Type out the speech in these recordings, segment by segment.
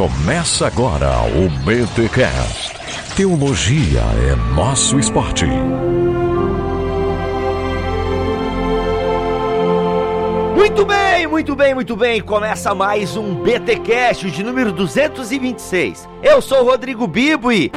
Começa agora o BTCast. Teologia é nosso esporte. Muito bem, muito bem, muito bem. Começa mais um BTcast de número 226. Eu sou o Rodrigo Bibo e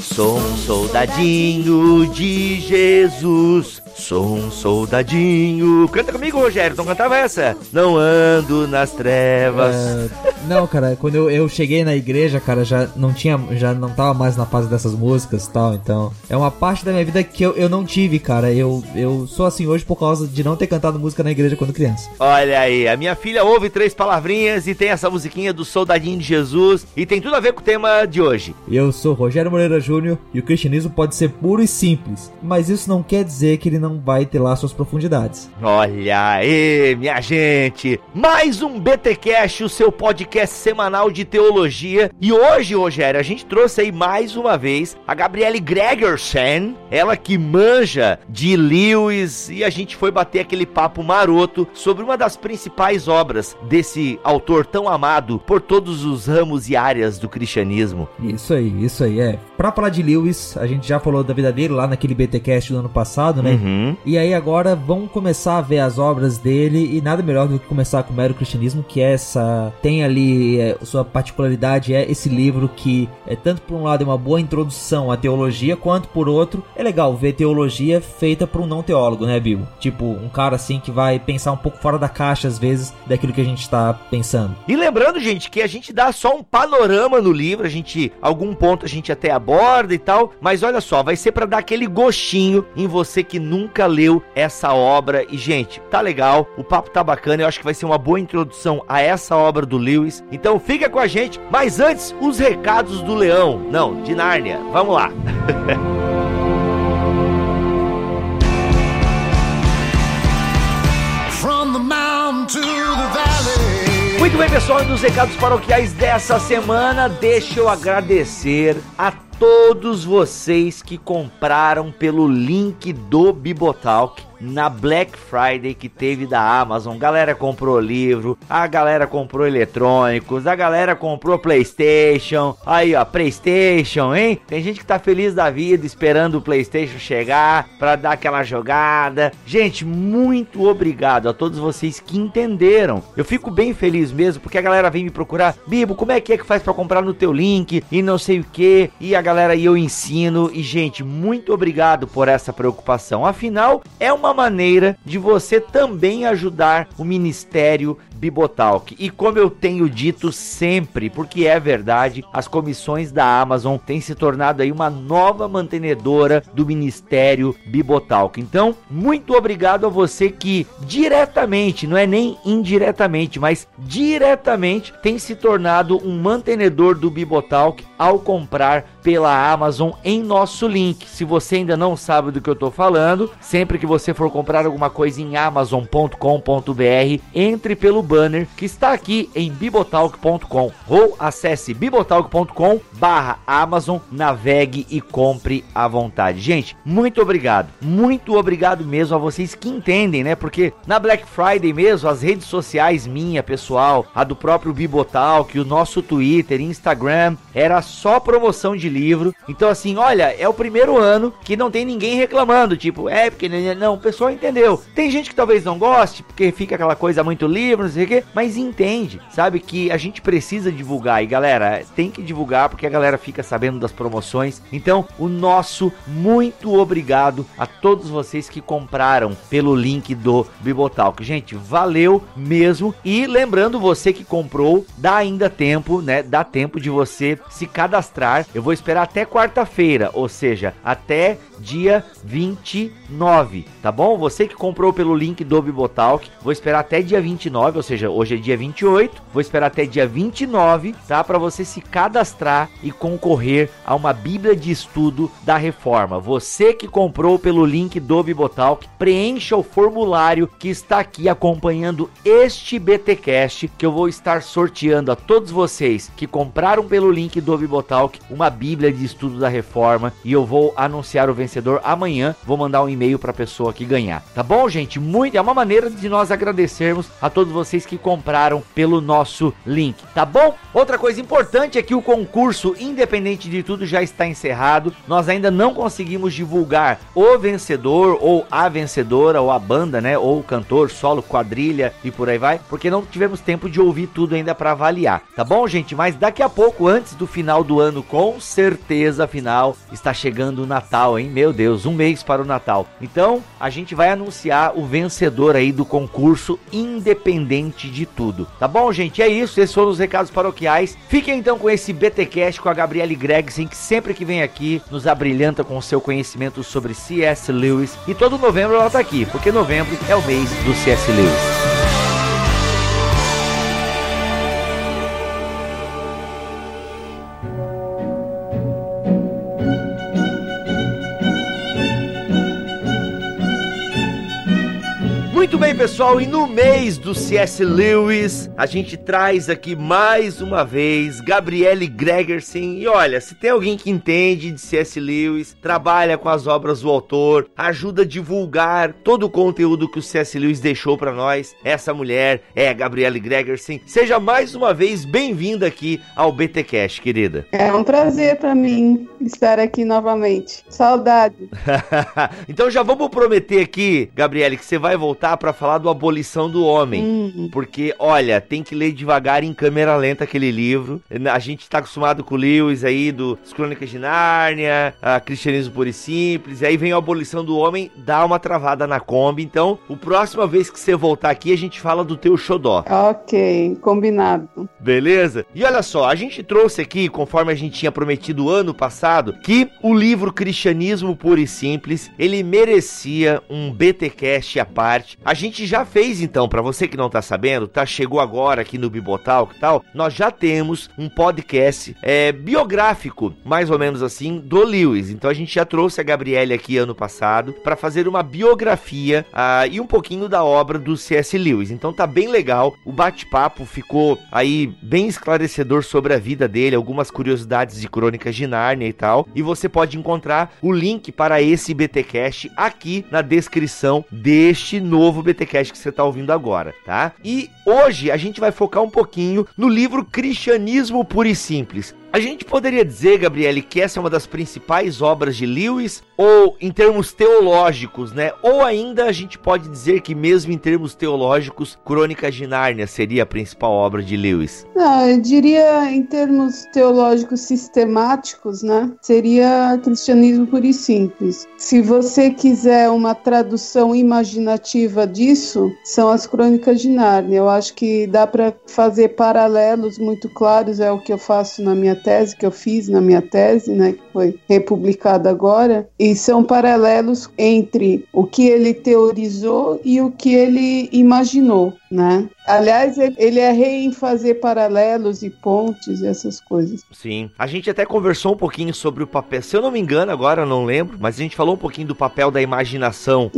sou um soldadinho de Jesus. Sou um soldadinho. Canta comigo, Rogério. Não cantava essa? Não ando nas trevas. É, não, cara, quando eu, eu cheguei na igreja, cara, já não tinha, já não tava mais na fase dessas músicas e tal, então é uma parte da minha vida que eu, eu não tive, cara. Eu, eu sou assim hoje por causa de não ter cantado música na igreja quando criança. Olha aí, a minha filha ouve três palavrinhas e tem essa musiquinha do Soldadinho de Jesus e tem tudo a ver com o tema de hoje. Eu sou Rogério Moreira Júnior e o cristianismo pode ser puro e simples, mas isso não quer dizer que ele não vai ter lá suas profundidades. Olha aí, minha gente! Mais um BTcast, o seu podcast semanal de teologia. E hoje, Rogério, a gente trouxe aí mais uma vez a Gabriele Gregersen, ela que manja de Lewis, e a gente foi bater aquele papo maroto sobre uma das principais obras desse autor tão amado por todos os ramos e áreas do cristianismo. Isso aí, isso aí, é. Pra falar de Lewis, a gente já falou da vida dele lá naquele BTcast do ano passado, né? Uhum. E aí agora vamos começar a ver as obras dele e nada melhor do que começar com o mero cristianismo, que é essa tem ali é, sua particularidade é esse livro que é tanto por um lado é uma boa introdução à teologia, quanto por outro é legal ver teologia feita por um não teólogo, né, Bill? Tipo, um cara assim que vai pensar um pouco fora da caixa às vezes daquilo que a gente está pensando. E lembrando, gente, que a gente dá só um panorama no livro, a gente algum ponto a gente até aborda e tal, mas olha só, vai ser para dar aquele gostinho em você que nunca leu essa obra. E gente, tá legal, o papo tá bacana, eu acho que vai ser uma boa introdução a essa obra do Lewis. Então fica com a gente. Mas antes, os recados do Leão. Não, de Nárnia. Vamos lá. Muito bem, pessoal, nos recados paroquiais dessa semana, deixa eu agradecer a todos vocês que compraram pelo link do Bibotalk na Black Friday que teve da Amazon. Galera comprou livro, a galera comprou eletrônicos, a galera comprou PlayStation. Aí, ó, PlayStation, hein? Tem gente que tá feliz da vida esperando o PlayStation chegar para dar aquela jogada. Gente, muito obrigado a todos vocês que entenderam. Eu fico bem feliz mesmo porque a galera vem me procurar, Bibo, como é que é que faz para comprar no teu link e não sei o que. E a galera aí eu ensino e gente, muito obrigado por essa preocupação. Afinal, é uma maneira de você também ajudar o ministério Bibotalk. E como eu tenho dito sempre, porque é verdade, as comissões da Amazon têm se tornado aí uma nova mantenedora do ministério Bibotalk. Então, muito obrigado a você que diretamente, não é nem indiretamente, mas diretamente tem se tornado um mantenedor do Bibotalk ao comprar pela Amazon em nosso link. Se você ainda não sabe do que eu estou falando, sempre que você for comprar alguma coisa em amazon.com.br, entre pelo banner que está aqui em bibotalk.com ou acesse bibotalk.com barra Amazon, navegue e compre à vontade. Gente, muito obrigado, muito obrigado mesmo a vocês que entendem, né? Porque na Black Friday mesmo, as redes sociais minha, pessoal, a do próprio Bibotalk, o nosso Twitter, Instagram, era só promoção de livro. Então assim, olha, é o primeiro ano que não tem ninguém reclamando, tipo, é porque não, o pessoal entendeu. Tem gente que talvez não goste, porque fica aquela coisa muito livre, não sei o quê, mas entende, sabe que a gente precisa divulgar e galera, tem que divulgar porque a galera fica sabendo das promoções. Então, o nosso muito obrigado a todos vocês que compraram pelo link do Bibotalk. Gente, valeu mesmo e lembrando você que comprou, dá ainda tempo, né? Dá tempo de você se cadastrar. Eu vou esperar até quarta-feira, ou seja, até dia 29, tá bom? Você que comprou pelo link do Bibotalk, vou esperar até dia 29, ou seja, hoje é dia 28, vou esperar até dia 29, tá? Para você se cadastrar e concorrer a uma Bíblia de estudo da Reforma. Você que comprou pelo link do Bibotalk, preencha o formulário que está aqui acompanhando este BTcast que eu vou estar sorteando a todos vocês que compraram pelo link do Bibotalk uma Bíblia de estudo da Reforma e eu vou anunciar o vencedor vencedor amanhã. Vou mandar um e-mail para a pessoa que ganhar. Tá bom, gente? Muito é uma maneira de nós agradecermos a todos vocês que compraram pelo nosso link, tá bom? Outra coisa importante é que o concurso, independente de tudo, já está encerrado. Nós ainda não conseguimos divulgar o vencedor ou a vencedora ou a banda, né, ou o cantor, solo, quadrilha e por aí vai, porque não tivemos tempo de ouvir tudo ainda para avaliar. Tá bom, gente? Mas daqui a pouco, antes do final do ano, com certeza, final, está chegando o Natal, hein? Meu Deus, um mês para o Natal. Então, a gente vai anunciar o vencedor aí do concurso, independente de tudo. Tá bom, gente? É isso. Esses foram os recados paroquiais. Fiquem então com esse BTcast com a Gabriele Gregson, que sempre que vem aqui nos abrilhanta com o seu conhecimento sobre C.S. Lewis. E todo novembro ela tá aqui, porque novembro é o mês do C.S. Lewis. Muito bem, pessoal, e no mês do C.S. Lewis, a gente traz aqui mais uma vez Gabriele Gregerson. E olha, se tem alguém que entende de C.S. Lewis, trabalha com as obras do autor, ajuda a divulgar todo o conteúdo que o C.S. Lewis deixou para nós, essa mulher é a Gabriele Gregerson. Seja mais uma vez bem-vinda aqui ao BTcast, querida. É um prazer para mim estar aqui novamente. Saudade. então já vamos prometer aqui, Gabriele, que você vai voltar para falar do Abolição do Homem. Hum. Porque, olha, tem que ler devagar em câmera lenta aquele livro. A gente tá acostumado com o Lewis aí, do As Crônicas de Nárnia, a Cristianismo Puro e Simples. E aí vem a Abolição do Homem, dá uma travada na Kombi. Então, o próxima vez que você voltar aqui, a gente fala do teu xodó. Ok, combinado. Beleza? E olha só, a gente trouxe aqui, conforme a gente tinha prometido ano passado, que o livro Cristianismo Puro e Simples, ele merecia um BTcast à parte. A gente já fez então, para você que não tá sabendo, tá chegou agora aqui no Bibotal e tal, nós já temos um podcast é, biográfico, mais ou menos assim, do Lewis. Então a gente já trouxe a Gabriele aqui ano passado para fazer uma biografia ah, e um pouquinho da obra do C.S. Lewis. Então tá bem legal. O bate-papo ficou aí bem esclarecedor sobre a vida dele, algumas curiosidades de crônicas de Nárnia e tal. E você pode encontrar o link para esse BTcast aqui na descrição deste novo BTcast que você está ouvindo agora, tá? E hoje a gente vai focar um pouquinho no livro Cristianismo Puro e Simples. A gente poderia dizer, Gabriele, que essa é uma das principais obras de Lewis, ou em termos teológicos, né? Ou ainda a gente pode dizer que, mesmo em termos teológicos, Crônicas de Nárnia seria a principal obra de Lewis? Não, eu diria em termos teológicos sistemáticos, né? Seria cristianismo puro e simples. Se você quiser uma tradução imaginativa disso, são as Crônicas de Nárnia. Eu acho que dá para fazer paralelos muito claros, é o que eu faço na minha tese, que eu fiz na minha tese, né? Foi republicada agora. E são paralelos entre o que ele teorizou e o que ele imaginou, né? Aliás, ele é rei em fazer paralelos e pontes e essas coisas. Sim. A gente até conversou um pouquinho sobre o papel. Se eu não me engano, agora eu não lembro, mas a gente falou um pouquinho do papel da imaginação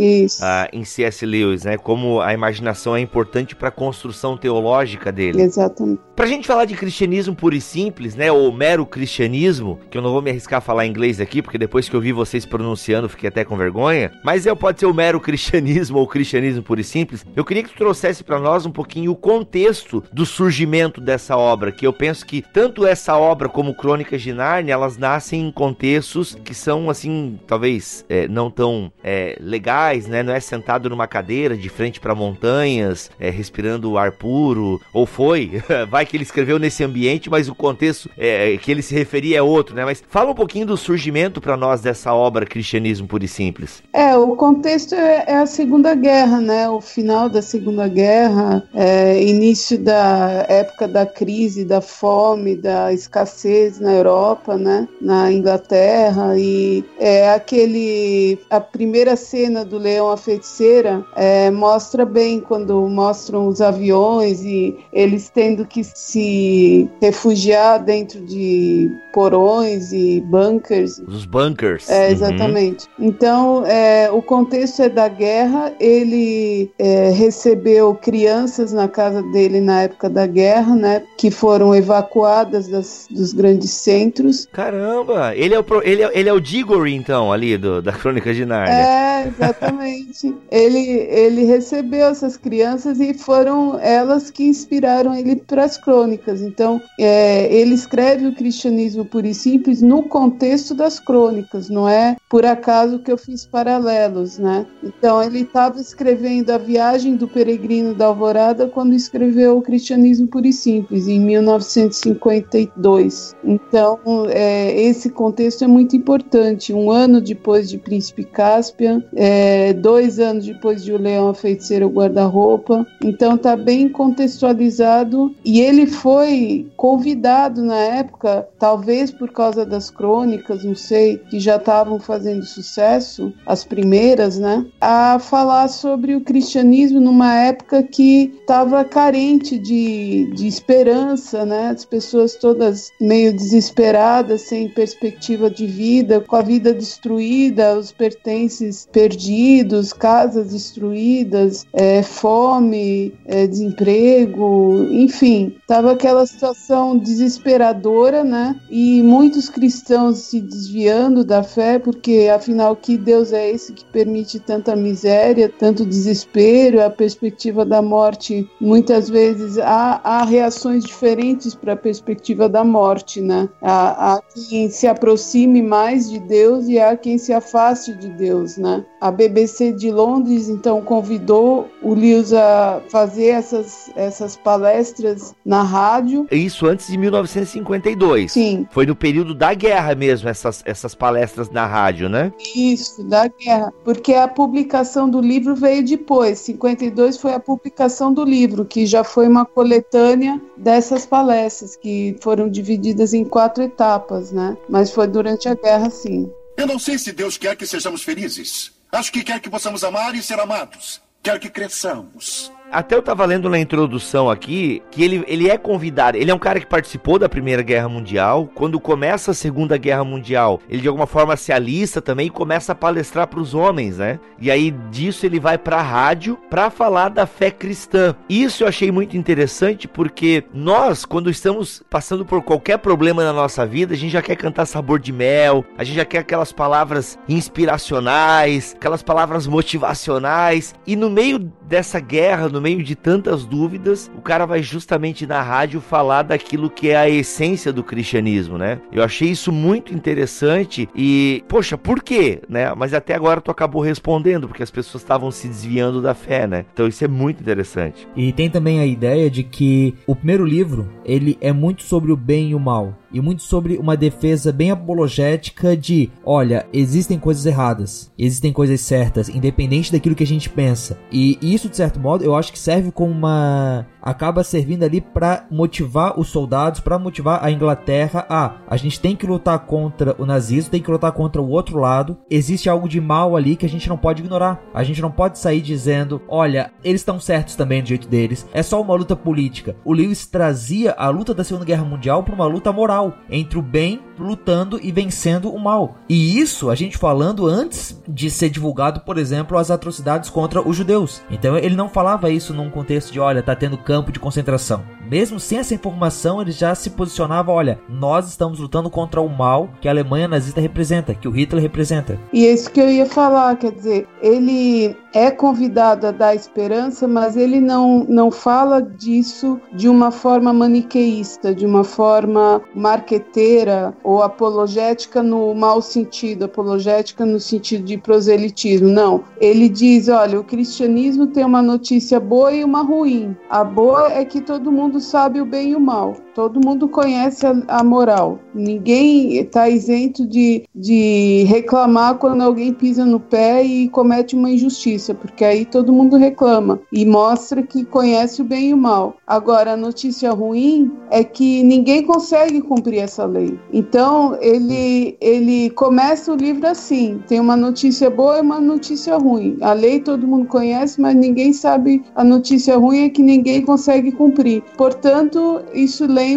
ah, em C.S. Lewis, né? Como a imaginação é importante para a construção teológica dele. Exatamente. Pra gente falar de cristianismo puro e simples, né? Ou mero cristianismo, que eu não vou me arriscar a falar inglês aqui, porque depois que eu vi vocês pronunciando, fiquei até com vergonha. Mas é, pode ser o mero cristianismo ou cristianismo puro e simples. Eu queria que tu trouxesse para nós um pouquinho o contexto do surgimento dessa obra, que eu penso que tanto essa obra como Crônicas de Nárnia, elas nascem em contextos que são, assim, talvez é, não tão é, legais, né? Não é sentado numa cadeira de frente para montanhas, é, respirando ar puro, ou foi, vai que ele escreveu nesse ambiente, mas o contexto é, que ele se referia é outro, né? Mas fala um pouquinho do surgimento para nós dessa obra Cristianismo Puro e Simples. É, o contexto é, é a Segunda Guerra, né? O final da Segunda Guerra, é, início da época da crise, da fome, da escassez na Europa, né? Na Inglaterra e é aquele a primeira cena do Leão a Feiticeira é, mostra bem quando mostram os aviões e eles tendo que se refugiar dentro de porões e bunkers. Os bunkers. É, exatamente. Uhum. Então, é, o contexto é da guerra. Ele é, recebeu crianças na casa dele na época da guerra, né? Que foram evacuadas das, dos grandes centros. Caramba! Ele é o, ele é, ele é o Digory, então, ali do, da Crônica de Nárnia. É, exatamente. ele, ele recebeu essas crianças e foram elas que inspiraram ele para as crônicas. Então, é, ele escreve o cristianismo puro e simples no contexto das crônicas, não é por acaso que eu fiz paralelos, né? Então, ele estava escrevendo a viagem do peregrino da Alvorada quando escreveu o cristianismo puro e simples, em 1952. Então, é, esse contexto é muito importante. Um ano depois de Príncipe Caspian, é, dois anos depois de O Leão, a Guarda-Roupa. Então, está bem contextualizado e ele foi convidado na época, talvez por causa das crônicas, não sei, que já estavam fazendo sucesso, as primeiras, né, a falar sobre o cristianismo numa época que estava carente de, de esperança, né, as pessoas todas meio desesperadas, sem perspectiva de vida, com a vida destruída, os pertences perdidos, casas destruídas, é, fome, é, desemprego, enfim, tava aquela situação desesperadora, né? E muitos cristãos se desviando da fé, porque afinal que Deus é esse que permite tanta miséria, tanto desespero, a perspectiva da morte, muitas vezes há, há reações diferentes para a perspectiva da morte, né? Há, há quem se aproxime mais de Deus e há quem se afaste de Deus, né? A BBC de Londres então convidou o Lewis a fazer essas, essas palestras na rádio. Isso antes de 1952. Sim. Foi no período da guerra mesmo essas, essas palestras na rádio, né? Isso, da guerra. Porque a publicação do livro veio depois. 52 foi a publicação do livro, que já foi uma coletânea dessas palestras que foram divididas em quatro etapas, né? Mas foi durante a guerra, sim. Eu não sei se Deus quer que sejamos felizes. Acho que quer que possamos amar e ser amados. Quer que cresçamos. Até eu tava lendo na introdução aqui que ele, ele é convidado. Ele é um cara que participou da Primeira Guerra Mundial. Quando começa a Segunda Guerra Mundial, ele de alguma forma se alista também e começa a palestrar para os homens, né? E aí disso ele vai para a rádio para falar da fé cristã. Isso eu achei muito interessante porque nós, quando estamos passando por qualquer problema na nossa vida, a gente já quer cantar sabor de mel, a gente já quer aquelas palavras inspiracionais, aquelas palavras motivacionais. E no meio dessa guerra, no meio de tantas dúvidas, o cara vai justamente na rádio falar daquilo que é a essência do cristianismo, né? Eu achei isso muito interessante e, poxa, por quê, né? Mas até agora tu acabou respondendo, porque as pessoas estavam se desviando da fé, né? Então isso é muito interessante. E tem também a ideia de que o primeiro livro, ele é muito sobre o bem e o mal e muito sobre uma defesa bem apologética de, olha, existem coisas erradas, existem coisas certas, independente daquilo que a gente pensa. E isso de certo modo, eu acho que serve como uma acaba servindo ali para motivar os soldados, para motivar a Inglaterra a a gente tem que lutar contra o nazismo, tem que lutar contra o outro lado. Existe algo de mal ali que a gente não pode ignorar. A gente não pode sair dizendo, olha, eles estão certos também do jeito deles. É só uma luta política. O Lewis trazia a luta da Segunda Guerra Mundial para uma luta moral entre o bem lutando e vencendo o mal. E isso a gente falando antes de ser divulgado, por exemplo, as atrocidades contra os judeus. Então ele não falava isso num contexto de, olha, tá tendo campo de concentração. Mesmo sem essa informação, ele já se posicionava: olha, nós estamos lutando contra o mal que a Alemanha nazista representa, que o Hitler representa. E é isso que eu ia falar, quer dizer, ele é convidado a dar esperança, mas ele não, não fala disso de uma forma maniqueísta, de uma forma marqueteira ou apologética no mau sentido, apologética no sentido de proselitismo. Não. Ele diz: olha, o cristianismo tem uma notícia boa e uma ruim. A boa é que todo mundo sabe o bem e o mal. Todo mundo conhece a, a moral. Ninguém está isento de, de reclamar quando alguém pisa no pé e comete uma injustiça, porque aí todo mundo reclama e mostra que conhece o bem e o mal. Agora, a notícia ruim é que ninguém consegue cumprir essa lei. Então, ele, ele começa o livro assim: tem uma notícia boa e uma notícia ruim. A lei todo mundo conhece, mas ninguém sabe. A notícia ruim é que ninguém consegue cumprir. Portanto, isso lembra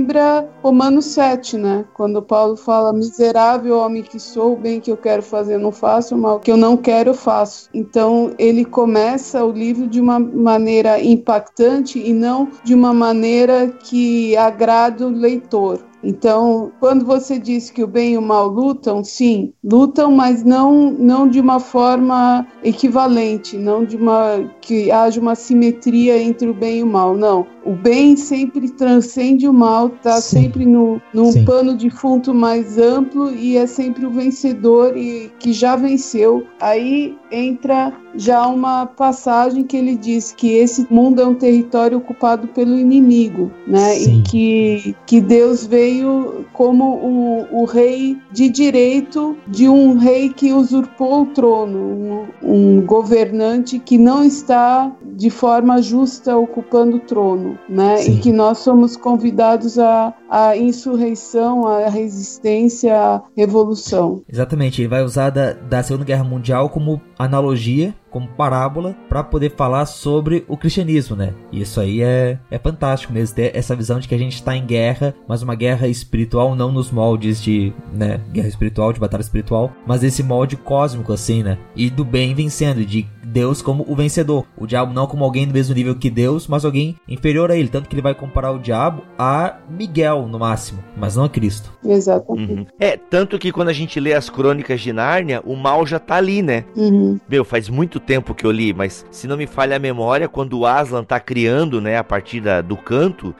Romanos 7, né? Quando Paulo fala: miserável homem que sou, o bem que eu quero fazer não faço, o mal que eu não quero eu faço. Então, ele começa o livro de uma maneira impactante e não de uma maneira que agrada o leitor. Então, quando você diz que o bem e o mal lutam, sim, lutam, mas não, não de uma forma equivalente, não de uma que haja uma simetria entre o bem e o mal, não. O bem sempre transcende o mal, está sempre no, num sim. pano de fundo mais amplo e é sempre o vencedor e que já venceu. Aí entra já uma passagem que ele diz que esse mundo é um território ocupado pelo inimigo, né? Sim. E que, que Deus veio como o, o rei de direito de um rei que usurpou o trono, um, um governante que não está de forma justa ocupando o trono, né? Sim. E que nós somos convidados à, à insurreição, à resistência, à revolução. Exatamente, ele vai usar da, da Segunda Guerra Mundial como analogia como parábola para poder falar sobre o cristianismo, né? E isso aí é, é fantástico mesmo, ter essa visão de que a gente está em guerra, mas uma guerra espiritual não nos moldes de, né, guerra espiritual, de batalha espiritual, mas esse molde cósmico assim, né? E do bem vencendo, de Deus como o vencedor. O diabo não como alguém do mesmo nível que Deus, mas alguém inferior a ele. Tanto que ele vai comparar o diabo a Miguel, no máximo, mas não a Cristo. Exatamente. Uhum. É, tanto que quando a gente lê as crônicas de Nárnia, o mal já tá ali, né? Uhum. Meu, faz muito tempo que eu li, mas se não me falha a memória, quando o Aslan tá criando, né, a partir da, do canto,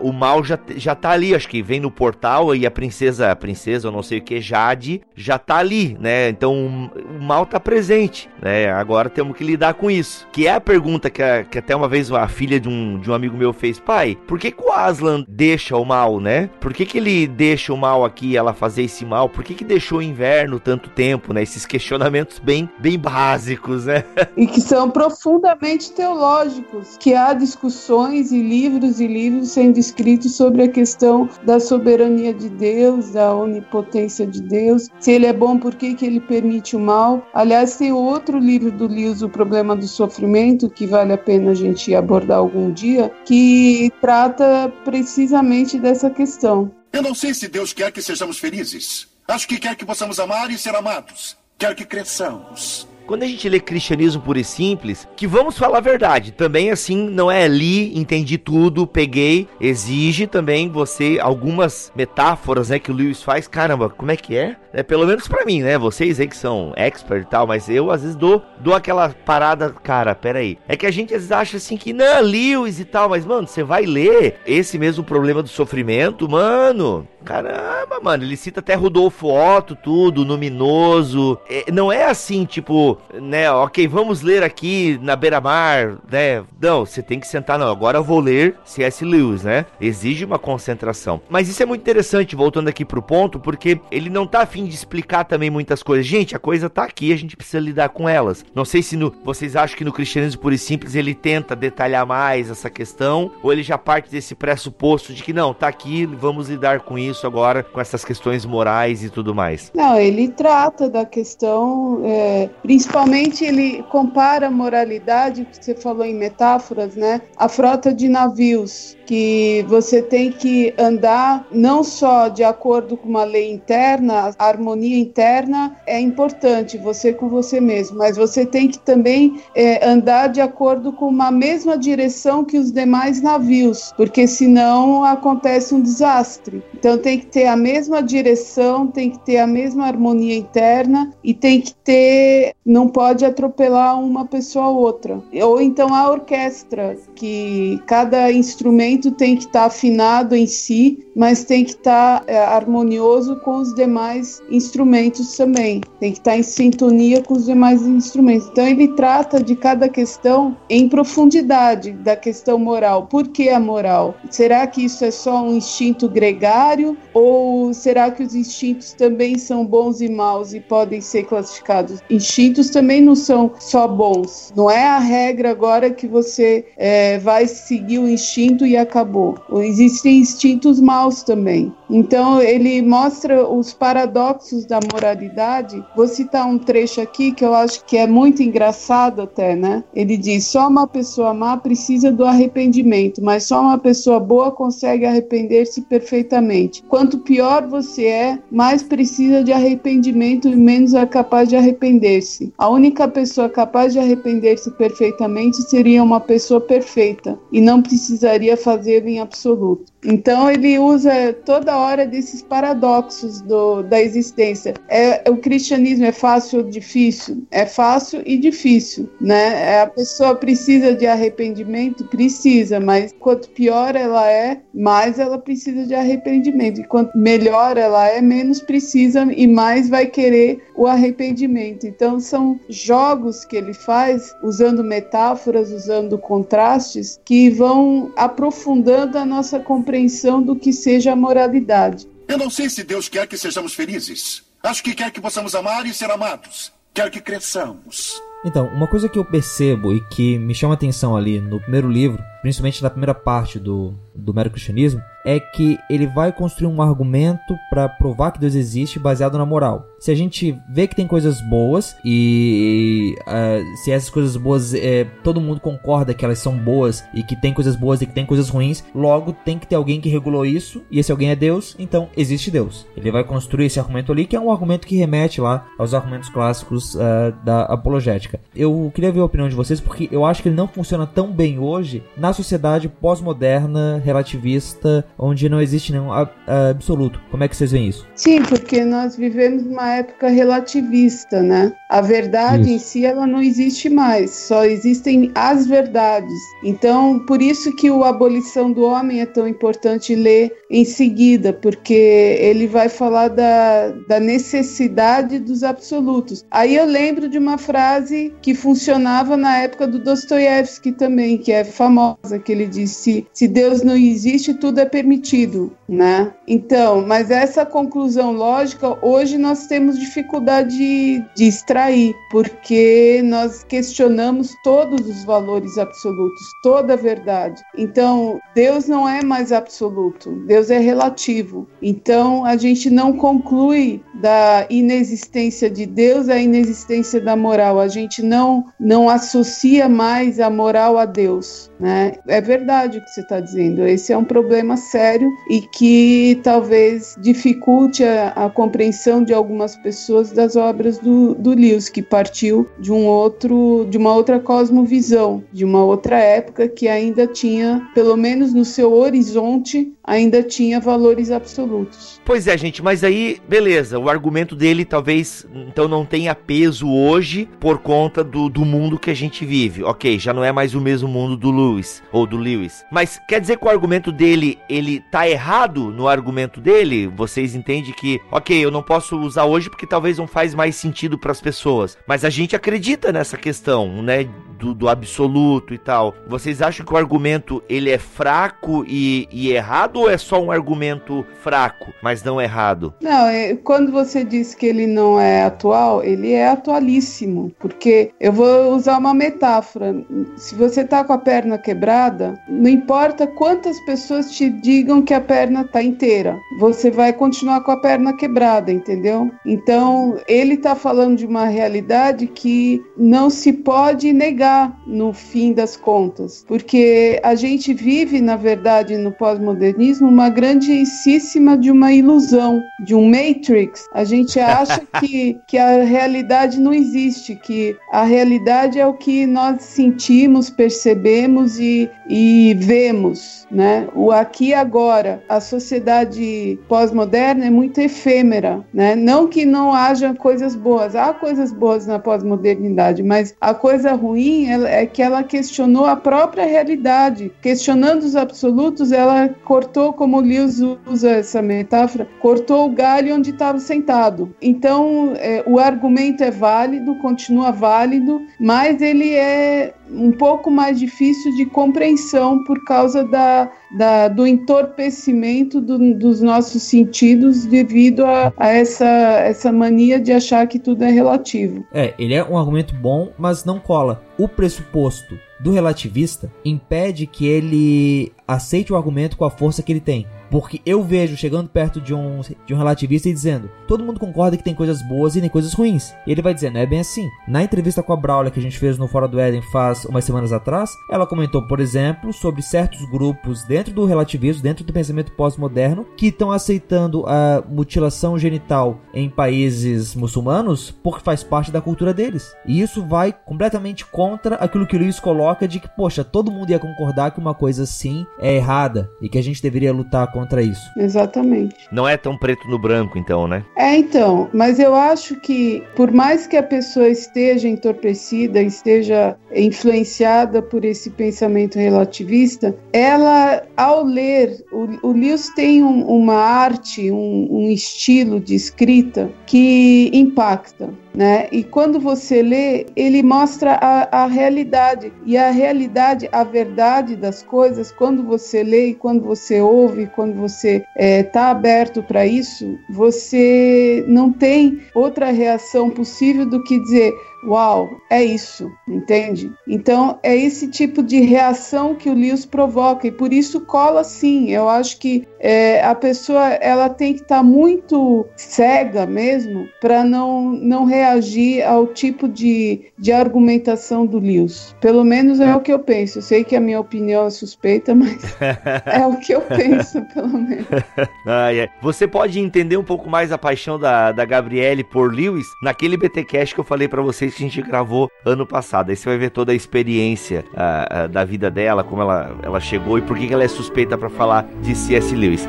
o mal já, já tá ali. Acho que vem no portal e a princesa, a princesa, eu não sei o que, Jade, já tá ali, né? Então o, o mal tá presente, né? Agora temos que lidar com isso. Que é a pergunta que, a, que até uma vez a filha de um, de um amigo meu fez: pai, por que, que o Aslan deixa o mal, né? Por que, que ele deixa o mal aqui, ela fazer esse mal? Por que, que deixou o inverno tanto tempo, né? Esses questionamentos bem, bem básicos, né? E que são profundamente teológicos, que há discussões e livros e livros sendo escritos sobre a questão da soberania de Deus, da onipotência de Deus. Se ele é bom, por que, que ele permite o mal? Aliás, tem outro livro do Lewis, o problema do sofrimento, que vale a pena a gente abordar algum dia, que trata precisamente dessa questão. Eu não sei se Deus quer que sejamos felizes. Acho que quer que possamos amar e ser amados. Quer que cresçamos. Quando a gente lê cristianismo puro e simples, que vamos falar a verdade, também assim não é li, entendi tudo, peguei, exige também você algumas metáforas, né, que o Lewis faz. Caramba, como é que é? É pelo menos para mim, né? Vocês aí que são expert e tal, mas eu às vezes dou, dou aquela parada, cara, pera aí. É que a gente às vezes acha assim que não, Lewis e tal, mas mano, você vai ler esse mesmo problema do sofrimento, mano. Caramba, mano, ele cita até Rudolfo Otto, tudo, luminoso. É, não é assim, tipo, né, ok, vamos ler aqui na beira-mar, né? Não, você tem que sentar, não, agora eu vou ler C.S. Lewis, né? Exige uma concentração. Mas isso é muito interessante, voltando aqui pro ponto, porque ele não tá afim de explicar também muitas coisas. Gente, a coisa tá aqui, a gente precisa lidar com elas. Não sei se no, vocês acham que no cristianismo puro e simples ele tenta detalhar mais essa questão, ou ele já parte desse pressuposto de que não, tá aqui, vamos lidar com isso isso agora com essas questões morais e tudo mais? Não, ele trata da questão, é, principalmente ele compara a moralidade, que você falou em metáforas, né? A frota de navios, que você tem que andar não só de acordo com uma lei interna, a harmonia interna é importante, você com você mesmo, mas você tem que também é, andar de acordo com uma mesma direção que os demais navios, porque senão acontece um desastre. Então tem que ter a mesma direção, tem que ter a mesma harmonia interna e tem que ter, não pode atropelar uma pessoa a outra. Ou então a orquestra, que cada instrumento tem que estar tá afinado em si, mas tem que estar tá, é, harmonioso com os demais instrumentos também. Tem que estar tá em sintonia com os demais instrumentos. Então ele trata de cada questão em profundidade da questão moral. Por que a moral? Será que isso é só um instinto gregário ou será que os instintos também são bons e maus e podem ser classificados? Instintos também não são só bons. Não é a regra agora que você é, vai seguir o instinto e acabou. Existem instintos maus também. Então ele mostra os paradoxos da moralidade. Vou citar um trecho aqui que eu acho que é muito engraçado até, né? Ele diz: só uma pessoa má precisa do arrependimento, mas só uma pessoa boa consegue arrepender-se perfeitamente. Quanto pior você é, mais precisa de arrependimento e menos é capaz de arrepender-se. A única pessoa capaz de arrepender-se perfeitamente seria uma pessoa perfeita e não precisaria fazê-lo em absoluto. Então ele usa toda hora desses paradoxos do, da existência. É, o cristianismo é fácil ou difícil? É fácil e difícil, né? É, a pessoa precisa de arrependimento? Precisa, mas quanto pior ela é, mais ela precisa de arrependimento. E quanto melhor ela é, menos precisa e mais vai querer o arrependimento. Então são jogos que ele faz usando metáforas, usando contrastes que vão aprofundando a nossa compreensão compreensão do que seja a moralidade. Eu não sei se Deus quer que sejamos felizes. Acho que quer que possamos amar e ser amados. Quer que cresçamos. Então, uma coisa que eu percebo e que me chama atenção ali no primeiro livro, principalmente na primeira parte do, do mero cristianismo, é que ele vai construir um argumento para provar que Deus existe baseado na moral. Se a gente vê que tem coisas boas e uh, se essas coisas boas é, todo mundo concorda que elas são boas e que tem coisas boas e que tem coisas ruins, logo tem que ter alguém que regulou isso e esse alguém é Deus, então existe Deus. Ele vai construir esse argumento ali que é um argumento que remete lá aos argumentos clássicos uh, da apologética. Eu queria ver a opinião de vocês porque eu acho que ele não funciona tão bem hoje na sociedade pós-moderna relativista onde não existe nenhum absoluto. Como é que vocês veem isso? Sim, porque nós vivemos uma época relativista, né? A verdade isso. em si ela não existe mais, só existem as verdades. Então, por isso que o Abolição do Homem é tão importante ler em seguida, porque ele vai falar da, da necessidade dos absolutos. Aí eu lembro de uma frase que funcionava na época do Dostoiévski também, que é famosa, que ele disse: se Deus não existe, tudo é permitido, né? Então, mas essa conclusão lógica, hoje nós temos dificuldade de, de extrair, porque nós questionamos todos os valores absolutos, toda a verdade. Então, Deus não é mais absoluto, Deus é relativo. Então, a gente não conclui da inexistência de Deus a inexistência da moral. A gente não, não associa mais a moral a Deus. Né? É verdade o que você está dizendo. Esse é um problema sério e que talvez dificulte a, a compreensão de algumas pessoas das obras do, do Lewis, que partiu de um outro, de uma outra cosmovisão, de uma outra época que ainda tinha, pelo menos no seu horizonte, ainda tinha valores absolutos. Pois é, gente, mas aí, beleza, o argumento dele talvez então não tenha peso hoje por conta do, do mundo que a gente vive. Ok, já não é mais o mesmo mundo do Lewis ou do Lewis. Mas quer dizer que o argumento dele, ele tá errado no argumento dele? Vocês entendem que, ok, eu não posso usar hoje porque talvez não faz mais sentido para as pessoas. Mas a gente acredita nessa questão, né, do, do, absoluto e tal. Vocês acham que o argumento ele é fraco e, e errado? Ou é só um argumento fraco, mas não errado? Não, é, quando você diz que ele não é atual, ele é atualíssimo, porque eu vou usar uma metáfora. Se você tá com a perna quebrada, não importa quantas pessoas te digam que a perna tá inteira, você vai continuar com a perna quebrada, entendeu? Então, ele tá falando de uma realidade que não se pode negar no fim das contas, porque a gente vive, na verdade, no pós-modernismo cristianismo uma grandíssima de uma ilusão, de um matrix. A gente acha que, que a realidade não existe, que a realidade é o que nós sentimos, percebemos e, e vemos, né? O aqui e agora. A sociedade pós-moderna é muito efêmera, né? Não que não haja coisas boas, há coisas boas na pós-modernidade, mas a coisa ruim é que ela questionou a própria realidade. Questionando os absolutos, ela cortou, como o Lewis usa essa metáfora, cortou o galho onde estava sentado. Então, é, o argumento é válido, continua válido, mas ele é um pouco mais difícil de compreensão por causa da, da do entorpecimento do, dos nossos sentidos devido a, a, essa, essa mania de achar que tudo é relativo. É, ele é um argumento bom, mas não cola. O pressuposto do relativista impede que ele aceite o argumento com a força que ele tem. Porque eu vejo chegando perto de um, de um relativista e dizendo: todo mundo concorda que tem coisas boas e nem coisas ruins. E ele vai dizer: não é bem assim. Na entrevista com a Brawler que a gente fez no Fora do Éden faz umas semanas atrás, ela comentou, por exemplo, sobre certos grupos dentro do relativismo, dentro do pensamento pós-moderno, que estão aceitando a mutilação genital em países muçulmanos porque faz parte da cultura deles. E isso vai completamente contra aquilo que o Lewis coloca de que, poxa, todo mundo ia concordar que uma coisa assim é errada e que a gente deveria lutar contra isso. Exatamente. Não é tão preto no branco, então, né? É, então. Mas eu acho que, por mais que a pessoa esteja entorpecida, esteja influenciada por esse pensamento relativista, ela, ao ler, o, o Lewis tem um, uma arte, um, um estilo de escrita que impacta. Né? E quando você lê, ele mostra a, a, realidade. E a realidade, a verdade das coisas, quando você lê e quando você ouve, quando você está é, tá aberto para isso, você não tem outra reação possível do que dizer: Uau, é isso, entende? Então é esse tipo de reação que o Lewis provoca e por isso cola sim. Eu acho que é, a pessoa ela tem que estar tá muito cega mesmo para não, não reagir ao tipo de, de argumentação do Lewis. Pelo menos é o que eu penso. Eu sei que a minha opinião é suspeita, mas é o que eu penso, pelo menos. ah, é. Você pode entender um pouco mais a paixão da, da Gabriele por Lewis naquele BTcast que eu falei para vocês que a gente gravou ano passado. Aí você vai ver toda a experiência uh, uh, da vida dela, como ela, ela chegou e por que ela é suspeita para falar de C.S. Lewis.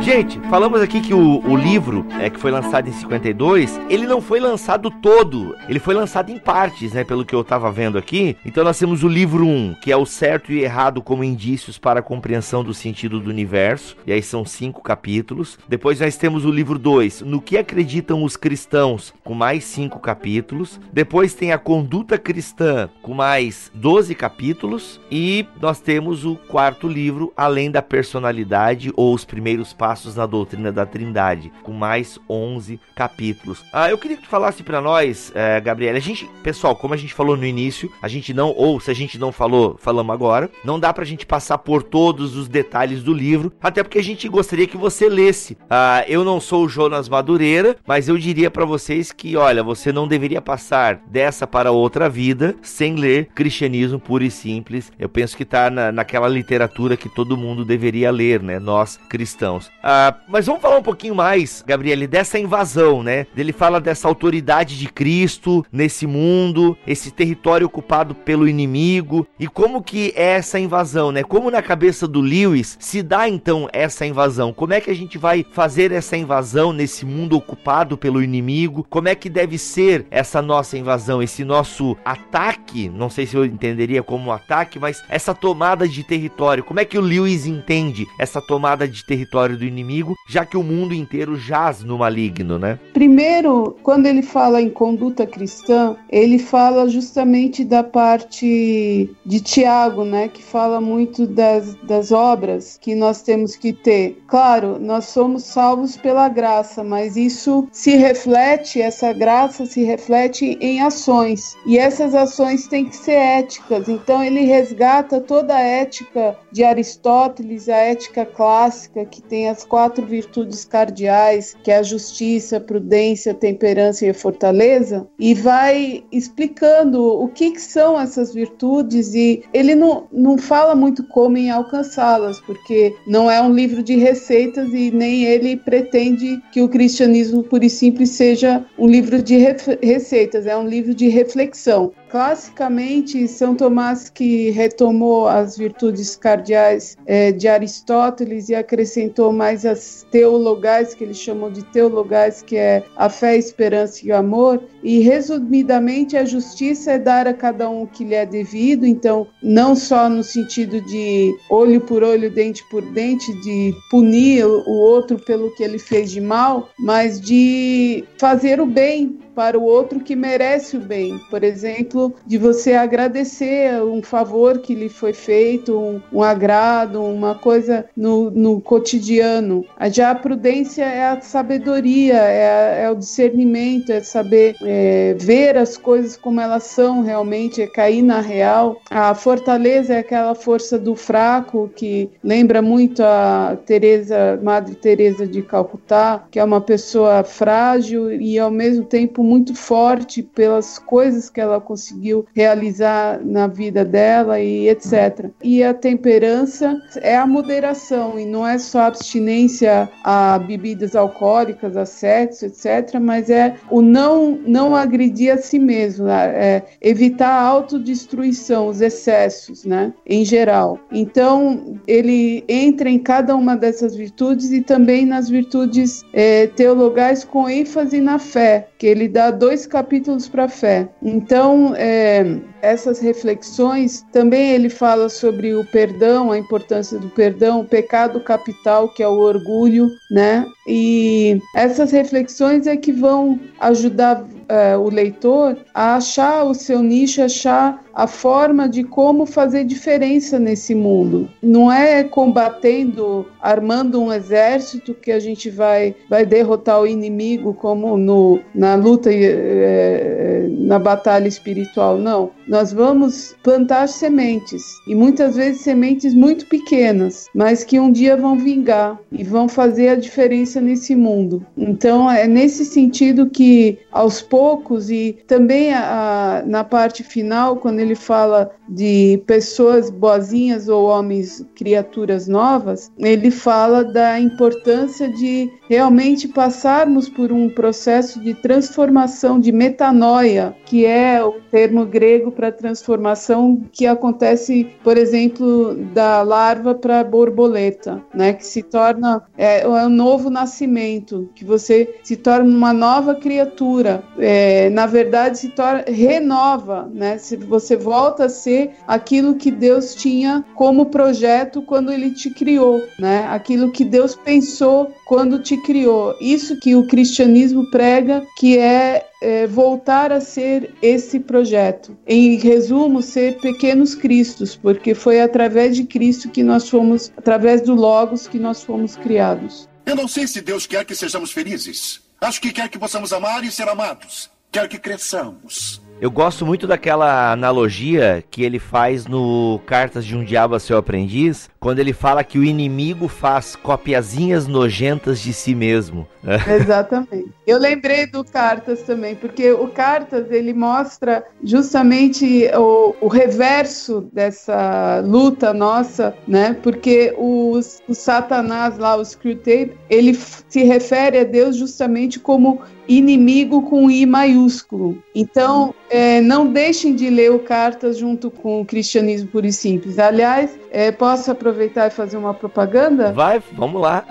Gente, falamos aqui que o, o livro é, que foi lançado em 52, ele não foi lançado todo, ele foi lançado em partes, né? Pelo que eu tava vendo aqui. Então nós temos o livro 1, que é o certo e errado como indícios para a compreensão do sentido do universo. E aí são cinco capítulos. Depois nós temos o livro 2, no que acreditam os cristãos, com mais cinco capítulos. Depois tem a conduta cristã, com mais 12 capítulos. E nós temos o quarto livro, além da personalidade ou os primeiros passos na Doutrina da Trindade, com mais 11 capítulos. Ah, eu queria que tu falasse para nós, é, Gabriela, a gente, pessoal, como a gente falou no início, a gente não, ou se a gente não falou, falamos agora, não dá pra gente passar por todos os detalhes do livro, até porque a gente gostaria que você lesse. Ah, eu não sou o Jonas Madureira, mas eu diria para vocês que, olha, você não deveria passar dessa para outra vida sem ler Cristianismo puro e simples. Eu penso que tá na, naquela literatura que todo mundo deveria ler, né? Nós cristãos. Uh, mas vamos falar um pouquinho mais, Gabriele, dessa invasão, né? Ele fala dessa autoridade de Cristo nesse mundo, esse território ocupado pelo inimigo e como que é essa invasão, né? Como na cabeça do Lewis se dá então essa invasão? Como é que a gente vai fazer essa invasão nesse mundo ocupado pelo inimigo? Como é que deve ser essa nossa invasão, esse nosso ataque? Não sei se eu entenderia como um ataque, mas essa tomada de território. Como é que o Lewis entende essa tomada de território do inimigo, já que o mundo inteiro jaz no maligno, né? Primeiro, quando ele fala em conduta cristã, ele fala justamente da parte de Tiago, né, que fala muito das, das obras que nós temos que ter. Claro, nós somos salvos pela graça, mas isso se reflete, essa graça se reflete em ações. E essas ações têm que ser éticas. Então ele resgata toda a ética de Aristóteles, a ética clássica que tem as quatro quatro virtudes cardeais, que é a justiça, prudência, temperança e a fortaleza, e vai explicando o que, que são essas virtudes e ele não, não fala muito como em alcançá-las, porque não é um livro de receitas e nem ele pretende que o cristianismo puro e simples seja um livro de receitas, é um livro de reflexão. Classicamente, São Tomás que retomou as virtudes cardeais é, de Aristóteles e acrescentou mais as teologais, que ele chamou de teologais, que é a fé, a esperança e o amor. E, resumidamente, a justiça é dar a cada um o que lhe é devido, então, não só no sentido de olho por olho, dente por dente, de punir o outro pelo que ele fez de mal, mas de fazer o bem para o outro que merece o bem. Por exemplo, de você agradecer um favor que lhe foi feito, um, um agrado, uma coisa no, no, cotidiano. Já a prudência é a sabedoria, é, é o discernimento, é saber é, ver as coisas como elas são realmente, é cair na real. A fortaleza é aquela força do fraco que lembra muito a Teresa, Madre Teresa de Calcutá, que é uma pessoa frágil e ao mesmo tempo muito forte pelas coisas que ela conseguiu realizar na vida dela e etc. E a temperança é a moderação e não é só abstinência a bebidas alcoólicas, a sexo, etc. Mas é o não não agredir a si mesmo, né? é evitar a autodestruição, os excessos, né? Em geral. Então ele entra em cada uma dessas virtudes e também nas virtudes é, teologais com ênfase na fé, que ele dá dois capítulos para a fé. Então, é, essas reflexões, também ele fala sobre o perdão, a importância do perdão, o pecado capital, que é o orgulho, né? E essas reflexões é que vão ajudar é, o leitor a achar o seu nicho, achar a forma de como fazer diferença nesse mundo. Não é combatendo, armando um exército que a gente vai, vai derrotar o inimigo como no, na luta, é, na batalha espiritual, não. Nós vamos plantar sementes e muitas vezes sementes muito pequenas, mas que um dia vão vingar e vão fazer a diferença nesse mundo. Então é nesse sentido que aos poucos e também a, a, na parte final, quando ele fala de pessoas boazinhas ou homens, criaturas novas, ele fala da importância de realmente passarmos por um processo de transformação, de metanoia, que é o termo grego para transformação que acontece, por exemplo, da larva para a borboleta, né? Que se torna é, é um novo nascimento, que você se torna uma nova criatura. É, na verdade, se torna renova, né? Se você volta a ser aquilo que Deus tinha como projeto quando Ele te criou, né? Aquilo que Deus pensou quando te criou. Isso que o cristianismo prega, que é, é, voltar a ser esse projeto. Em resumo, ser pequenos cristos, porque foi através de Cristo que nós fomos, através do Logos, que nós fomos criados. Eu não sei se Deus quer que sejamos felizes. Acho que quer que possamos amar e ser amados. Quer que cresçamos. Eu gosto muito daquela analogia que ele faz no Cartas de um Diabo a Seu Aprendiz, quando ele fala que o inimigo faz copiazinhas nojentas de si mesmo. Exatamente. Eu lembrei do Cartas também, porque o Cartas ele mostra justamente o, o reverso dessa luta nossa, né? Porque o, o Satanás lá, o Screwtape, ele se refere a Deus justamente como inimigo com I maiúsculo. Então, é, não deixem de ler o Cartas junto com o Cristianismo Puro e Simples. Aliás, é, posso aproveitar e fazer uma propaganda? Vai, vamos lá.